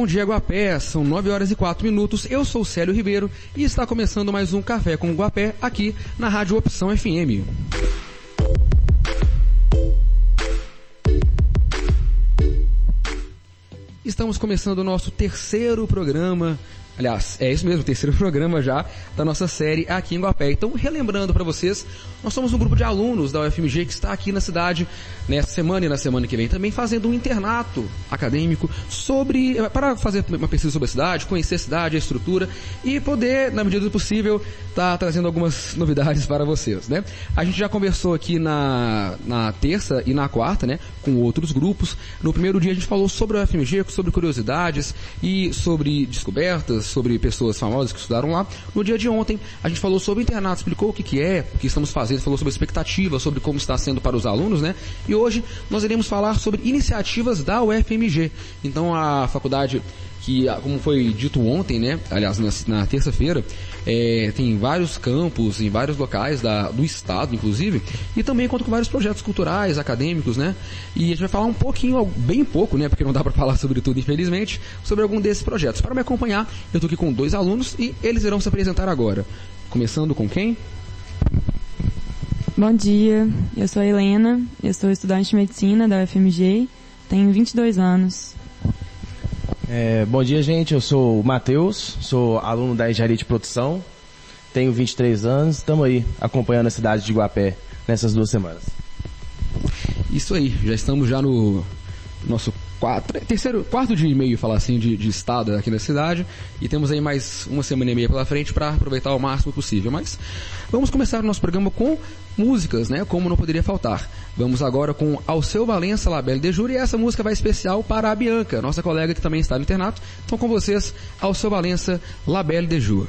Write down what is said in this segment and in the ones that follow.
Bom dia, Guapé. São 9 horas e 4 minutos. Eu sou o Célio Ribeiro e está começando mais um Café com Guapé aqui na Rádio Opção FM. Estamos começando o nosso terceiro programa Aliás, é isso mesmo, terceiro programa já da nossa série aqui em Guapé. Então, relembrando para vocês, nós somos um grupo de alunos da UFMG que está aqui na cidade nessa semana e na semana que vem também fazendo um internato acadêmico sobre para fazer uma pesquisa sobre a cidade, conhecer a cidade, a estrutura e poder, na medida do possível, estar tá trazendo algumas novidades para vocês, né? A gente já conversou aqui na, na terça e na quarta, né, com outros grupos. No primeiro dia a gente falou sobre a UFMG, sobre curiosidades e sobre descobertas, sobre pessoas famosas que estudaram lá. No dia de ontem, a gente falou sobre internato, explicou o que, que é, o que estamos fazendo, falou sobre expectativas, sobre como está sendo para os alunos, né? E hoje nós iremos falar sobre iniciativas da UFMG. Então a faculdade que, como foi dito ontem, né? Aliás, na, na terça-feira, é, tem vários campos em vários locais da, do estado, inclusive, e também conta com vários projetos culturais, acadêmicos, né? E a gente vai falar um pouquinho, bem pouco, né? Porque não dá para falar sobre tudo, infelizmente, sobre algum desses projetos. Para me acompanhar, eu estou aqui com dois alunos e eles irão se apresentar agora. Começando com quem? Bom dia, eu sou a Helena, eu sou estudante de medicina da UFMG, tenho 22 anos. É, bom dia, gente. Eu sou o Matheus, sou aluno da Engenharia de Produção, tenho 23 anos, estamos aí acompanhando a cidade de Iguapé nessas duas semanas. Isso aí, já estamos já no nosso quatro, terceiro, quarto dia e meio, falar assim, de, de estado aqui na cidade. E temos aí mais uma semana e meia pela frente para aproveitar o máximo possível. Mas vamos começar o nosso programa com músicas, né? Como não poderia faltar. Vamos agora com Alceu Valença, Labelle de Júri, e essa música vai especial para a Bianca, nossa colega que também está no internato. Então com vocês, Alceu Valença, Labelle de Júri.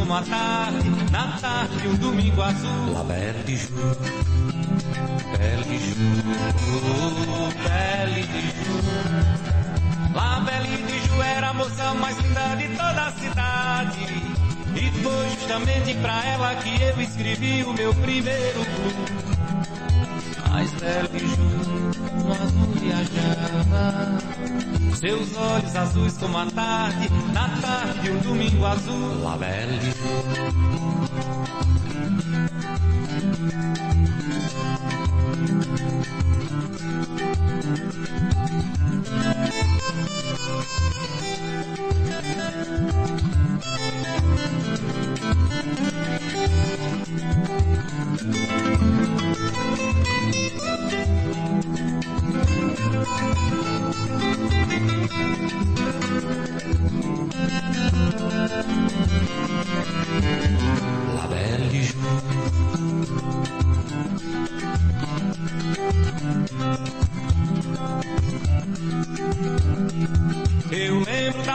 como a tarde Na tarde de um domingo azul. La belle de Ju Belle de Ju Belle de Ju La Belle de Ju era a moça mais linda de toda a cidade. E foi justamente pra ela que eu escrevi o meu primeiro blues. Mas Belle Ju seus olhos azuis como a tarde, na tarde de um domingo azul. La Belle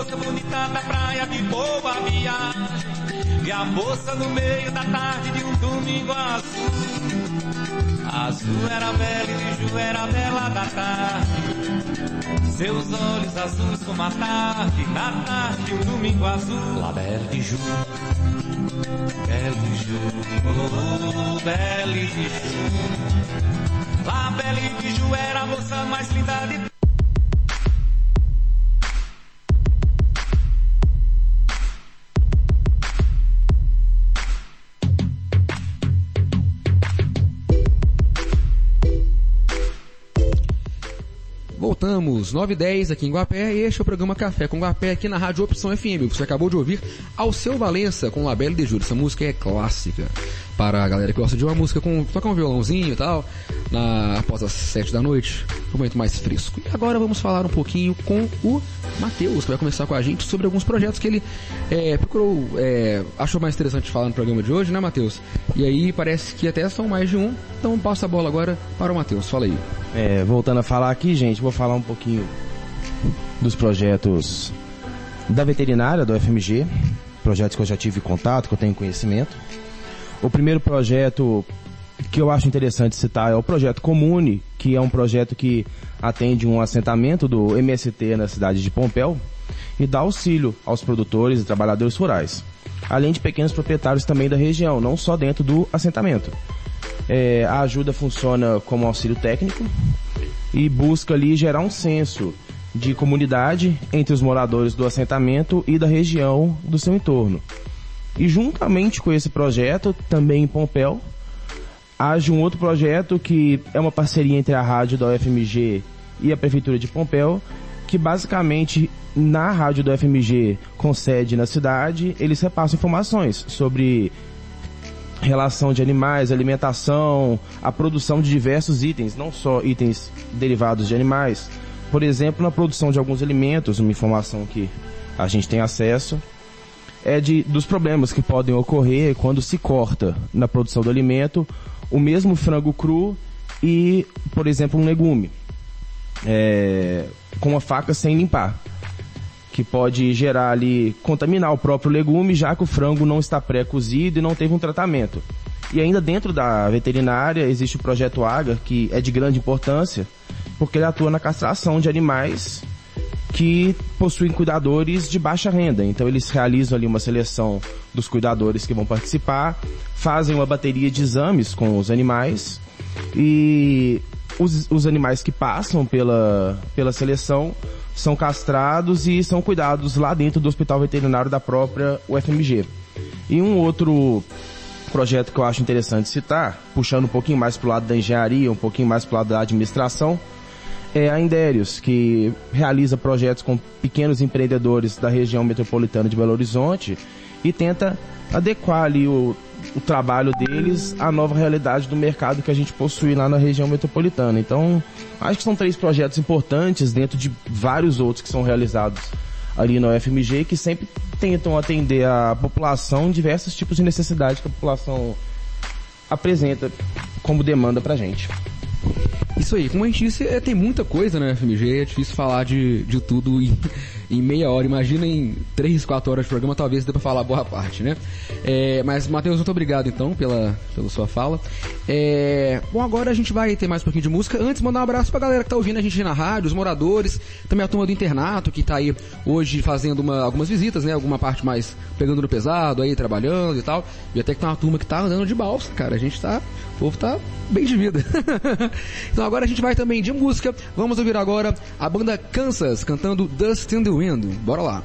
moça bonita da praia de boa viagem. E a moça no meio da tarde de um domingo azul. Azul era bela e Ju era bela da tarde. Seus olhos azuis como a tarde, na tarde de um domingo azul. La belle de jour. Belle de Ju, oh, Belle de Ju. La Belle de Ju era a moça mais linda de Voltamos, 9 e 10 aqui em Guapé, e este é o programa Café com Guapé aqui na Rádio Opção FM. Você acabou de ouvir Alceu Valença com Labelle de Júlio. Essa música é clássica para a galera que gosta de uma música com tocar um violãozinho e tal, na, após as 7 da noite, um momento mais fresco. E agora vamos falar um pouquinho com o Matheus, que vai conversar com a gente sobre alguns projetos que ele é, procurou, é, achou mais interessante falar no programa de hoje, né, Matheus? E aí parece que até são mais de um, então passa a bola agora para o Matheus. Fala aí. É, voltando a falar aqui, gente, vou falar um pouquinho dos projetos da veterinária, do FMG, projetos que eu já tive contato, que eu tenho conhecimento. O primeiro projeto que eu acho interessante citar é o projeto Comune, que é um projeto que atende um assentamento do MST na cidade de Pompéu e dá auxílio aos produtores e trabalhadores rurais, além de pequenos proprietários também da região, não só dentro do assentamento. É, a ajuda funciona como auxílio técnico e busca ali gerar um senso de comunidade entre os moradores do assentamento e da região do seu entorno. E juntamente com esse projeto, também em Pompéu, age um outro projeto que é uma parceria entre a rádio da UFMG e a Prefeitura de Pompéu, que basicamente na rádio do UFMG com sede na cidade, eles repassam informações sobre relação de animais, alimentação, a produção de diversos itens, não só itens derivados de animais. Por exemplo, na produção de alguns alimentos, uma informação que a gente tem acesso, é de, dos problemas que podem ocorrer quando se corta na produção do alimento o mesmo frango cru e, por exemplo, um legume, é, com a faca sem limpar, que pode gerar ali, contaminar o próprio legume, já que o frango não está pré-cozido e não teve um tratamento. E ainda dentro da veterinária existe o projeto AGA, que é de grande importância, porque ele atua na castração de animais que possuem cuidadores de baixa renda. Então eles realizam ali uma seleção dos cuidadores que vão participar, fazem uma bateria de exames com os animais e os, os animais que passam pela, pela seleção são castrados e são cuidados lá dentro do hospital veterinário da própria UFMG. E um outro projeto que eu acho interessante citar, puxando um pouquinho mais para o lado da engenharia, um pouquinho mais para o lado da administração, é a Indérios, que realiza projetos com pequenos empreendedores da região metropolitana de Belo Horizonte e tenta adequar ali o, o trabalho deles à nova realidade do mercado que a gente possui lá na região metropolitana. Então, acho que são três projetos importantes dentro de vários outros que são realizados ali na UFMG que sempre tentam atender a população diversos tipos de necessidades que a população apresenta como demanda pra gente. Isso aí, como a gente disse, é, tem muita coisa na FMG, é difícil falar de, de tudo em, em meia hora. Imagina em 3, 4 horas de programa, talvez dê pra falar boa parte, né? É, mas, Matheus, muito obrigado então pela, pela sua fala. É, bom, agora a gente vai ter mais um pouquinho de música. Antes, mandar um abraço pra galera que tá ouvindo a gente na rádio, os moradores, também a turma do internato que tá aí hoje fazendo uma, algumas visitas, né? Alguma parte mais pegando no pesado, aí trabalhando e tal. E até que tem uma turma que tá andando de balsa, cara. A gente tá, povo tá bem de vida. então agora a gente vai também de música. Vamos ouvir agora a banda Kansas cantando Dust in the Wind. Bora lá.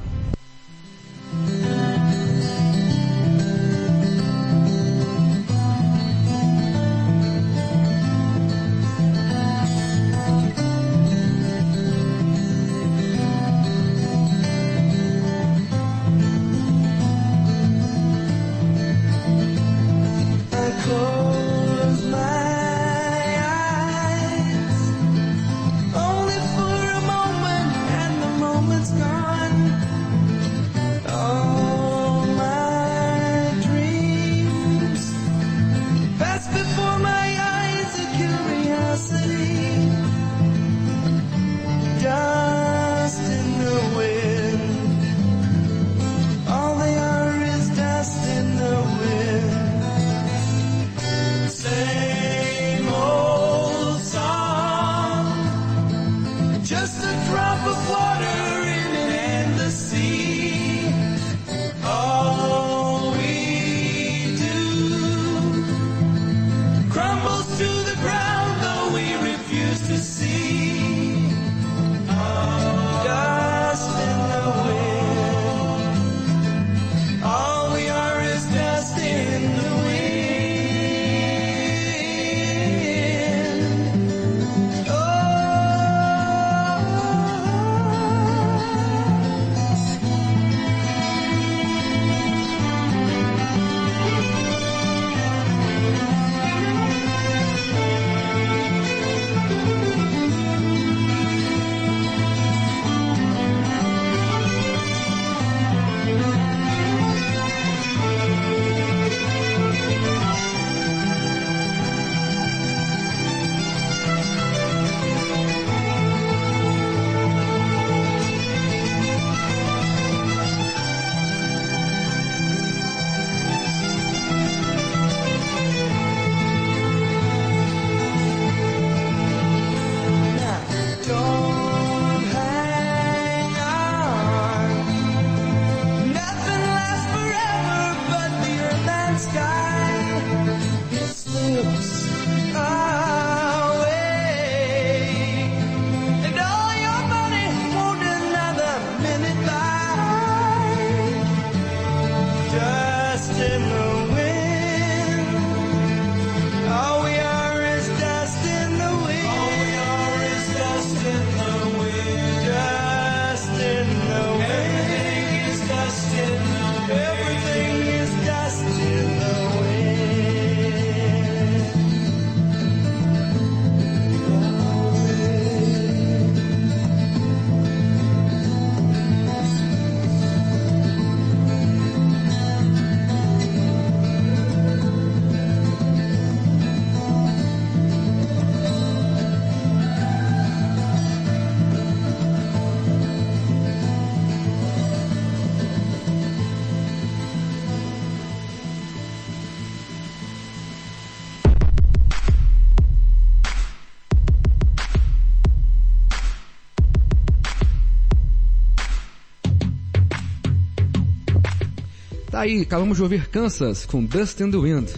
Tá aí, acabamos de ouvir Kansas com Dust in the Wind.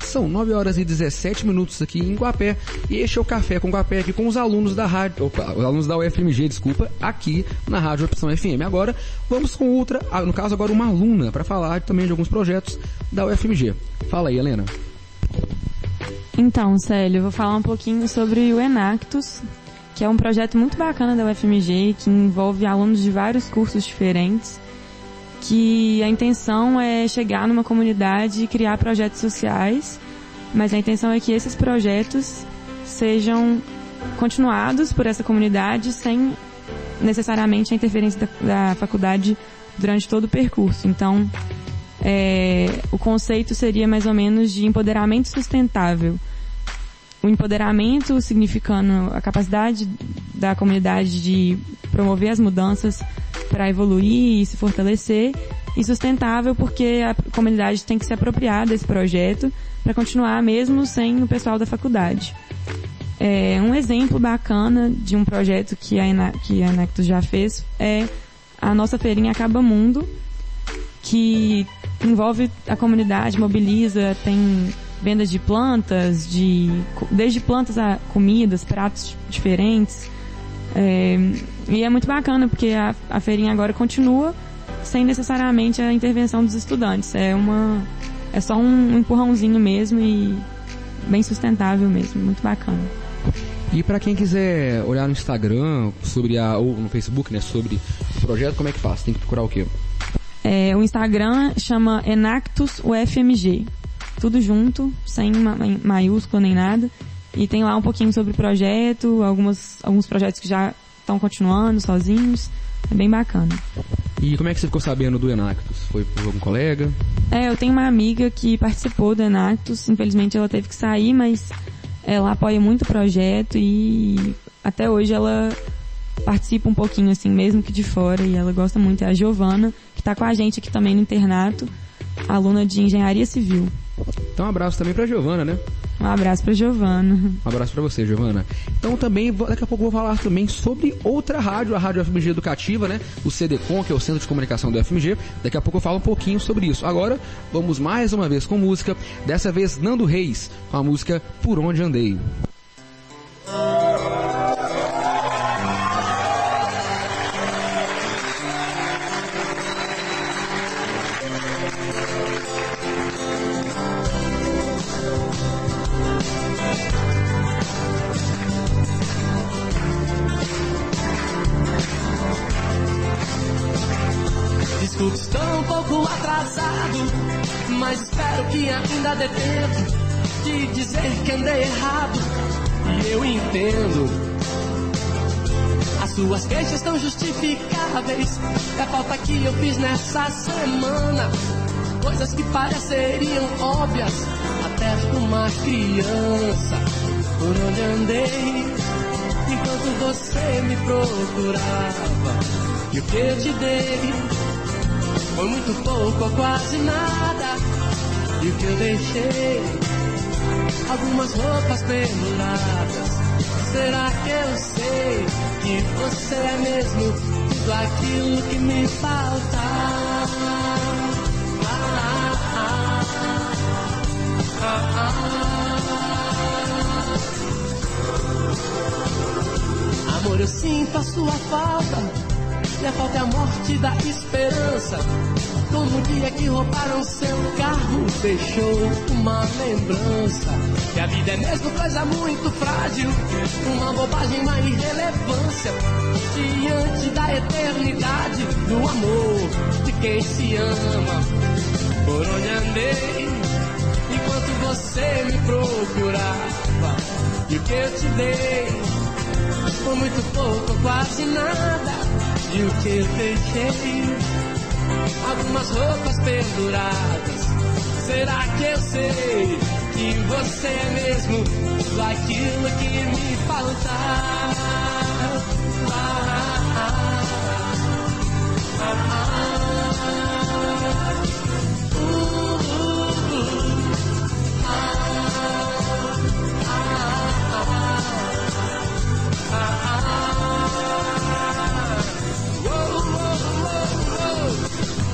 São 9 horas e 17 minutos aqui em Guapé e este é o Café com Guapé aqui com os alunos da rádio, opa, os alunos da UFMG, desculpa, aqui na Rádio Opção FM. Agora vamos com outra, ah, no caso agora uma aluna, para falar também de alguns projetos da UFMG. Fala aí, Helena. Então, Célio, eu vou falar um pouquinho sobre o Enactus, que é um projeto muito bacana da UFMG, que envolve alunos de vários cursos diferentes, que a intenção é chegar numa comunidade e criar projetos sociais, mas a intenção é que esses projetos sejam continuados por essa comunidade sem necessariamente a interferência da, da faculdade durante todo o percurso. Então, é, o conceito seria mais ou menos de empoderamento sustentável. O empoderamento significando a capacidade da comunidade de promover as mudanças para evoluir e se fortalecer, e sustentável porque a comunidade tem que se apropriar desse projeto para continuar mesmo sem o pessoal da faculdade. É, um exemplo bacana de um projeto que a, Ena, que a Enactus já fez é a nossa feirinha Acaba Mundo, que envolve a comunidade, mobiliza, tem vendas de plantas, de desde plantas a comidas, pratos diferentes. É, e é muito bacana porque a, a feirinha agora continua sem necessariamente a intervenção dos estudantes. É uma é só um empurrãozinho mesmo e bem sustentável mesmo, muito bacana. E para quem quiser olhar no Instagram sobre a ou no Facebook, né, sobre o projeto, como é que faz? Tem que procurar o quê? É, o Instagram chama Enactus UFMG. Tudo junto, sem ma maiúsculo nem nada. E tem lá um pouquinho sobre o projeto, algumas, alguns projetos que já estão continuando sozinhos. É bem bacana. E como é que você ficou sabendo do Enactus? Foi por algum colega? É, eu tenho uma amiga que participou do Enactus, infelizmente ela teve que sair, mas ela apoia muito o projeto e até hoje ela participa um pouquinho assim, mesmo que de fora, e ela gosta muito. É a Giovana, que tá com a gente aqui também no internato, aluna de engenharia civil. Então um abraço também pra Giovana, né? Um abraço pra Giovana. Um abraço pra você, Giovana. Então também, daqui a pouco vou falar também sobre outra rádio, a Rádio FMG Educativa, né? O CDCOM, que é o Centro de Comunicação do FMG. Daqui a pouco eu falo um pouquinho sobre isso. Agora, vamos mais uma vez com música. Dessa vez, Nando Reis, com a música Por Onde Andei. Que ainda tempo de dizer que andei errado. E eu entendo. As suas queixas estão justificáveis. É a falta que eu fiz nessa semana. Coisas que pareceriam óbvias até uma criança. Por onde andei enquanto você me procurava. E o que eu te dei foi muito pouco ou quase nada. E o que eu deixei? Algumas roupas penduradas. Será que eu sei que você é mesmo tudo aquilo que me falta? Amor, eu sinto a sua falta. E a falta é a morte da esperança. Como o dia que roubaram seu carro, deixou uma lembrança. Que a vida é mesmo coisa muito frágil. Uma bobagem, uma irrelevância. Diante da eternidade do amor de quem se ama. Por onde andei, enquanto você me procurava. E o que eu te dei foi muito pouco, quase nada. E o que eu deixei? Algumas roupas penduradas. Será que eu sei que você é mesmo tudo aquilo que me falta? Ah, ah, ah, ah.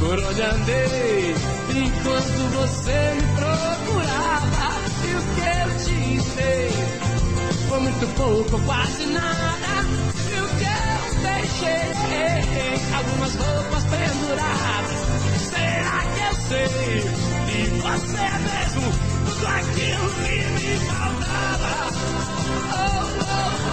Por onde andei enquanto você me procurava e o que eu te dei foi muito pouco, quase nada. E o que eu deixei algumas roupas penduradas. Será que eu sei que você é mesmo tudo aquilo que me faltava? Oh, oh, oh,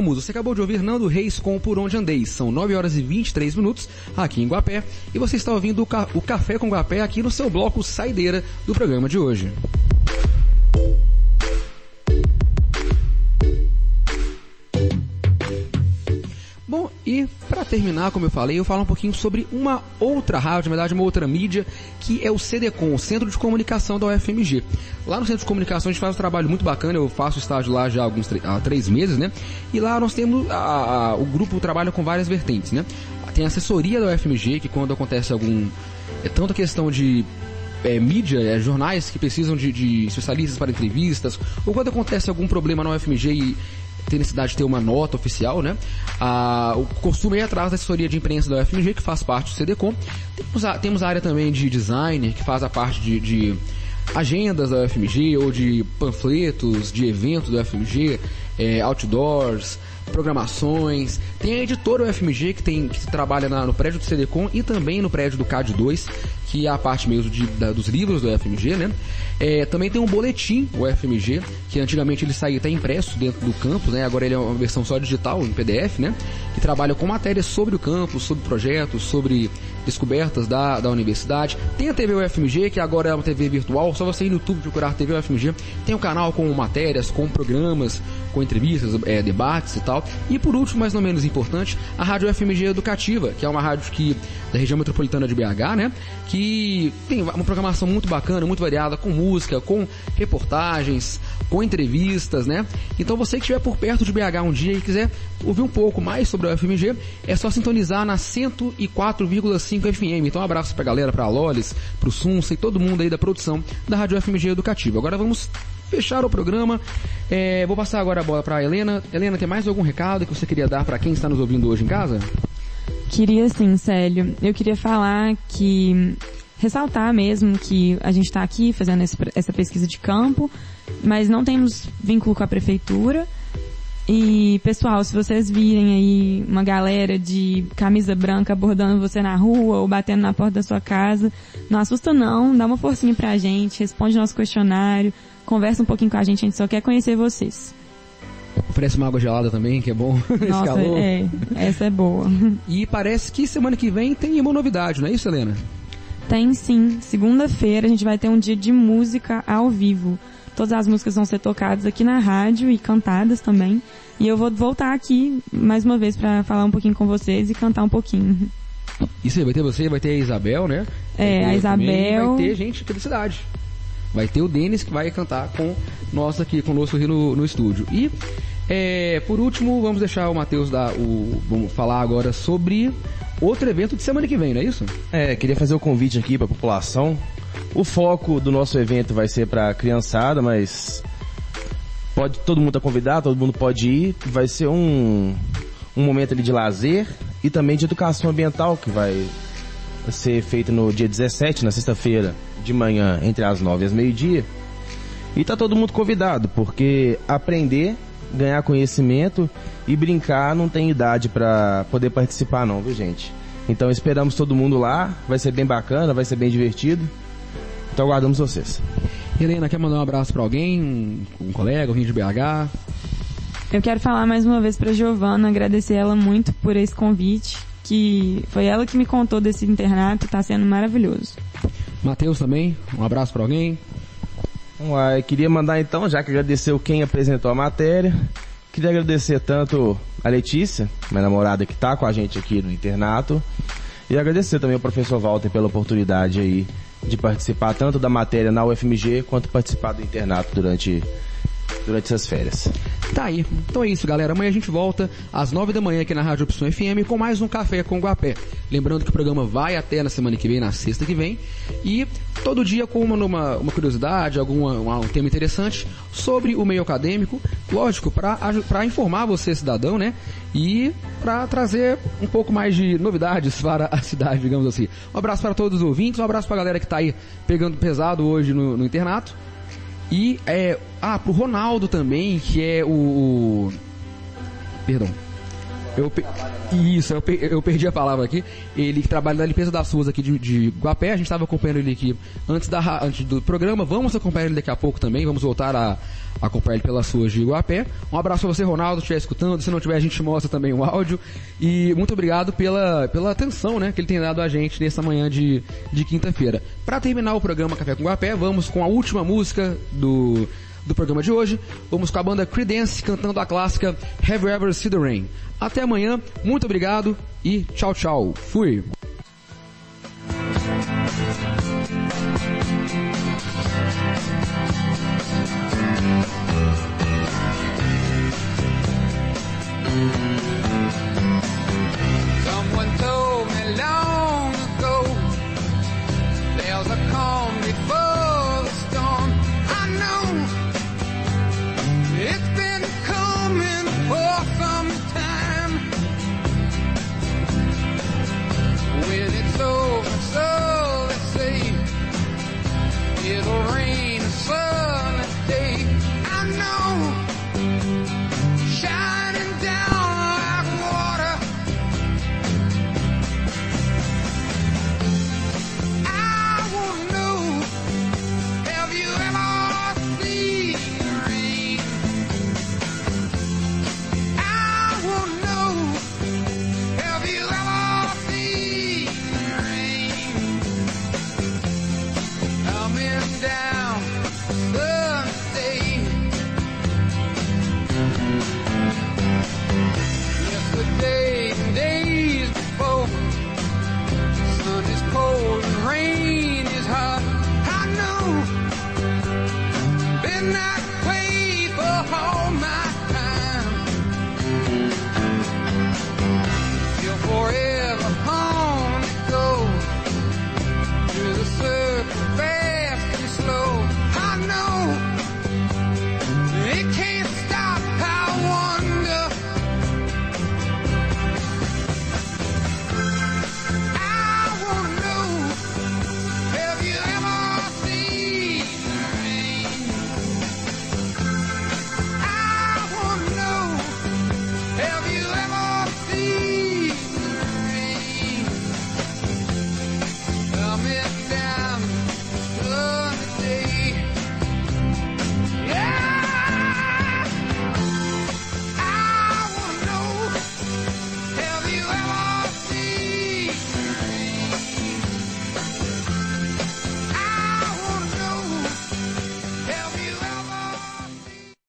Voltamos, você acabou de ouvir Nando Reis com Por Onde Andei. São 9 horas e 23 minutos aqui em Guapé. E você está ouvindo o Café com Guapé aqui no seu bloco Saideira do programa de hoje. Terminar, como eu falei, eu falo um pouquinho sobre uma outra rádio, na verdade uma outra mídia, que é o CDCOM, o Centro de Comunicação da UFMG. Lá no Centro de Comunicação a gente faz um trabalho muito bacana, eu faço estágio lá já há alguns há três meses, né? E lá nós temos, a, a- o grupo trabalha com várias vertentes, né? Tem a assessoria da UFMG, que quando acontece algum... É tanto a questão de é, mídia, é, jornais que precisam de, de especialistas para entrevistas, ou quando acontece algum problema na UFMG e tem necessidade de ter uma nota oficial, né? Ah, o costume é atrás da assessoria de imprensa da UFMG, que faz parte do CDCOM. Temos a, temos a área também de designer, que faz a parte de, de agendas da UFMG ou de panfletos de eventos da UFMG, é, outdoors, programações. Tem a editora UFMG que, tem, que trabalha na- no prédio do CDCom e também no prédio do CAD 2, que é a parte mesmo de- da- dos livros do UFMG, né? É, também tem um boletim UFMG, que antigamente ele saía até impresso dentro do campus, né? Agora ele é uma versão só digital, em PDF, né? Que trabalha com matérias sobre o campus, sobre projetos, sobre descobertas da, da universidade. Tem a TV UFMG, que agora é uma TV virtual, só você ir no YouTube procurar TV UFMG. Tem um canal com matérias, com programas, com entrevistas, é, debates e tal. E por último, mas não menos importante, a Rádio UFMG Educativa, que é uma rádio que da região metropolitana de BH, né? Que tem uma programação muito bacana, muito variada, com música, com reportagens, com entrevistas, né? Então você que estiver por perto de BH um dia e quiser ouvir um pouco mais sobre a UFMG, é só sintonizar na 104,5 FM. Então um abraço pra galera, pra Lolis, pro Sunsa e todo mundo aí da produção da Rádio UFMG Educativa. Agora vamos fechar o programa. É, vou passar agora a bola pra Helena. Helena, tem mais algum recado que você queria dar pra quem está nos ouvindo hoje em casa? Queria sim, Célio. Eu queria falar que ressaltar mesmo que a gente está aqui fazendo esse- essa pesquisa de campo, mas não temos vínculo com a prefeitura. E, pessoal, se vocês virem aí uma galera de camisa branca abordando você na rua ou batendo na porta da sua casa, não assusta não, dá uma forcinha pra gente, responde nosso questionário, conversa um pouquinho com a gente, a gente só quer conhecer vocês. Oferece uma água gelada também, que é bom. Esse Nossa, calor. é, essa é boa. E parece que semana que vem tem uma novidade, não é isso, Helena? Tem sim. Segunda-feira a gente vai ter um dia de música ao vivo. Todas as músicas vão ser tocadas aqui na rádio e cantadas também. E eu vou voltar aqui mais uma vez para falar um pouquinho com vocês e cantar um pouquinho. Isso aí, vai ter você, vai ter a Isabel, né? É, a Isabel. Vai ter gente aqui da cidade. Vai ter o Denis que vai cantar com nós aqui, conosco aqui no, no estúdio. E, é, por último, vamos deixar o Matheus dar o. Vamos falar agora sobre outro evento de semana que vem, não é isso? É, queria fazer o convite aqui para a população. O foco do nosso evento vai ser para criançada, mas pode todo mundo tá convidado, todo mundo pode ir. Vai ser um um momento ali de lazer e também de educação ambiental que vai ser feito no dia 17, na sexta-feira de manhã, entre as 9 e as meio-dia. E tá todo mundo convidado, porque aprender, ganhar conhecimento e brincar não tem idade para poder participar não, viu gente? Então esperamos todo mundo lá, vai ser bem bacana, vai ser bem divertido. Então aguardamos vocês. Helena, quer mandar um abraço pra alguém? Um, um colega, alguém de BH? Eu quero falar mais uma vez para Giovana, agradecer ela muito por esse convite, que foi ela que me contou desse internato, tá sendo maravilhoso. Matheus também, um abraço pra alguém. Uai, queria mandar então, já que agradeceu quem apresentou a matéria, queria agradecer tanto a Letícia, minha namorada que tá com a gente aqui no internato, e agradecer também ao professor Walter pela oportunidade aí de participar tanto da matéria na UFMG quanto participar do internato durante durante essas férias. Tá aí. Então é isso, galera. Amanhã a gente volta às nove da manhã aqui na Rádio Opção FM com mais um Café com Guapé. Lembrando que o programa vai até na semana que vem, na sexta que vem. E todo dia com uma, uma, uma curiosidade, algum um tema interessante sobre o meio acadêmico. Lógico, para informar você, cidadão, né? E para trazer um pouco mais de novidades para a cidade, digamos assim. Um abraço para todos os ouvintes, um abraço para a galera que está aí pegando pesado hoje no, no internato. E é. Ah, pro Ronaldo também, que é o. o- Perdão. Eu pe- Isso, eu, pe- eu perdi a palavra aqui. Ele trabalha na limpeza das ruas aqui de, de Guapé. A gente estava acompanhando ele aqui antes, da, antes do programa. Vamos acompanhar ele daqui a pouco também. Vamos voltar a, acompanhar ele pelas ruas de Guapé. Um abraço pra você, Ronaldo, se estiver escutando. Se não tiver, a gente mostra também o áudio. E muito obrigado pela, pela atenção né, que ele tem dado a gente nessa manhã de, de quinta-feira. Para terminar o programa Café com Guapé, vamos com a última música do, do programa de hoje. Vamos com a banda Creedence cantando a clássica Have You Ever Seen the Rain. Até amanhã, muito obrigado e tchau, tchau. Fui!